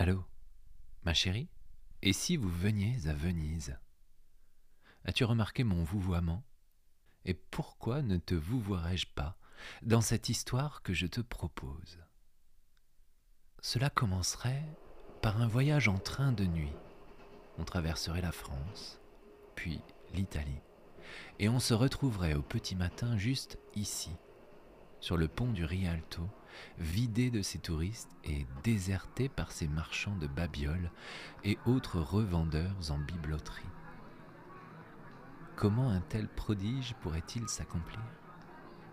Allô Ma chérie? Et si vous veniez à Venise? As-tu remarqué mon vouvoiement? Et pourquoi ne te vouvoierais-je pas dans cette histoire que je te propose? Cela commencerait par un voyage en train de nuit. On traverserait la France, puis l'Italie, et on se retrouverait au petit matin juste ici, sur le pont du Rialto, vidé de ses touristes et déserté par ses marchands de babioles et autres revendeurs en bibloterie. Comment un tel prodige pourrait-il s'accomplir?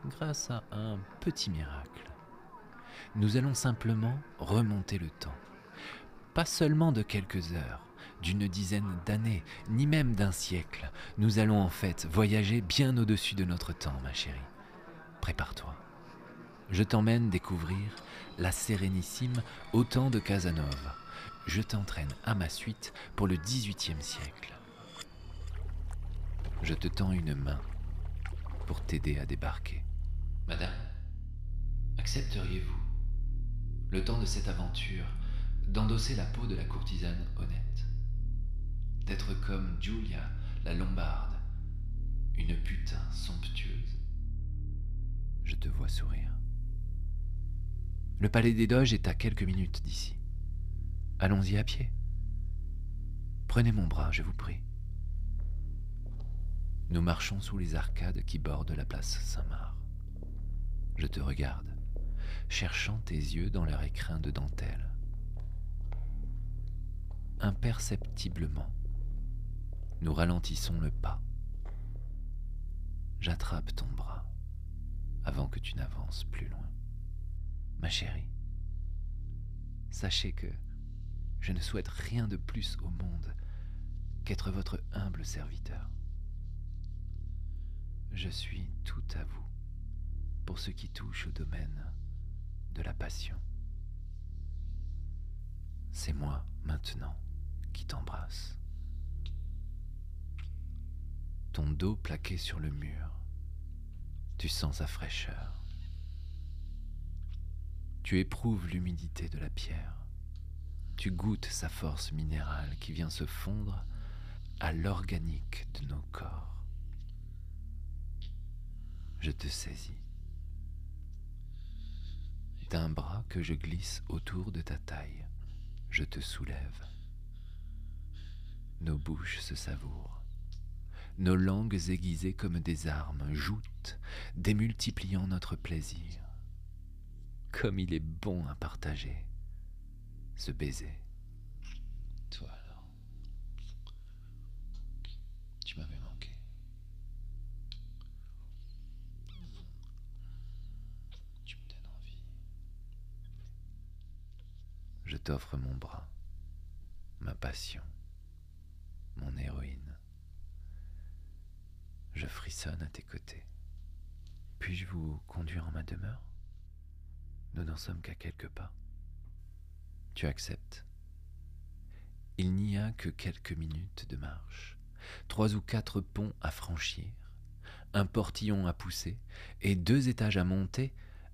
Grâce à un petit miracle. Nous allons simplement remonter le temps. Pas seulement de quelques heures, d'une dizaine d'années, ni même d'un siècle. Nous allons en fait voyager bien au-dessus de notre temps, ma chérie. Prépare-toi. Je t'emmène découvrir la Sérénissime au temps de Casanova. Je t'entraîne à ma suite pour le XVIIIe siècle. Je te tends une main pour t'aider à débarquer. Madame, accepteriez-vous, le temps de cette aventure, d'endosser la peau de la courtisane honnête D'être comme Julia, la Lombarde, une putain somptueuse? Je te vois sourire. Le palais des Doges est à quelques minutes d'ici. Allons-y à pied. Prenez mon bras, je vous prie. Nous marchons sous les arcades qui bordent la place Saint-Marc. Je te regarde, cherchant tes yeux dans leur écrin de dentelle. Imperceptiblement, nous ralentissons le pas. J'attrape ton bras avant que tu n'avances plus loin. Ma chérie, sachez que je ne souhaite rien de plus au monde qu'être votre humble serviteur. Je suis tout à vous pour ce qui touche au domaine de la passion. C'est moi maintenant qui t'embrasse. Ton dos plaqué sur le mur, tu sens sa fraîcheur. Tu éprouves l'humidité de la pierre. Tu goûtes sa force minérale qui vient se fondre à l'organique de nos corps. Je te saisis. D'un bras que je glisse autour de ta taille, je te soulève. Nos bouches se savourent. Nos langues aiguisées comme des armes joutent, démultipliant notre plaisir comme il est bon à partager ce baiser. Toi alors, tu m'avais manqué. Tu me donnes envie. Je t'offre mon bras, ma passion, mon héroïne. Je frissonne à tes côtés. Puis-je vous conduire en ma demeure? Nous n'en sommes qu'à quelques pas. Tu acceptes. Il n'y a que quelques minutes de marche, trois ou quatre ponts à franchir, un portillon à pousser et deux étages à monter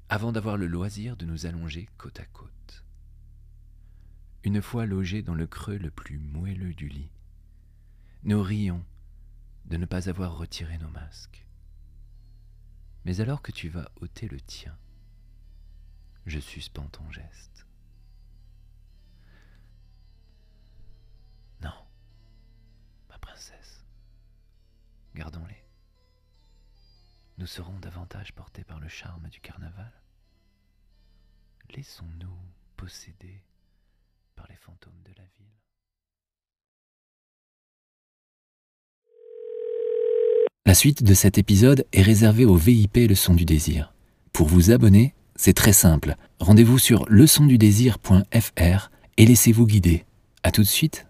avant d'avoir le loisir de nous allonger côte à côte. Une fois logés dans le creux le plus moelleux du lit, nous rions de ne pas avoir retiré nos masques. Mais alors que tu vas ôter le tien, je suspends ton geste. Non, ma princesse, gardons-les. Nous serons davantage portés par le charme du carnaval. Laissons-nous posséder par les fantômes de la ville. La suite de cet épisode est réservée au VIP Le Son du Désir. Pour vous abonner, c'est très simple. Rendez-vous sur leçondudésir.fr et laissez-vous guider. À tout de suite.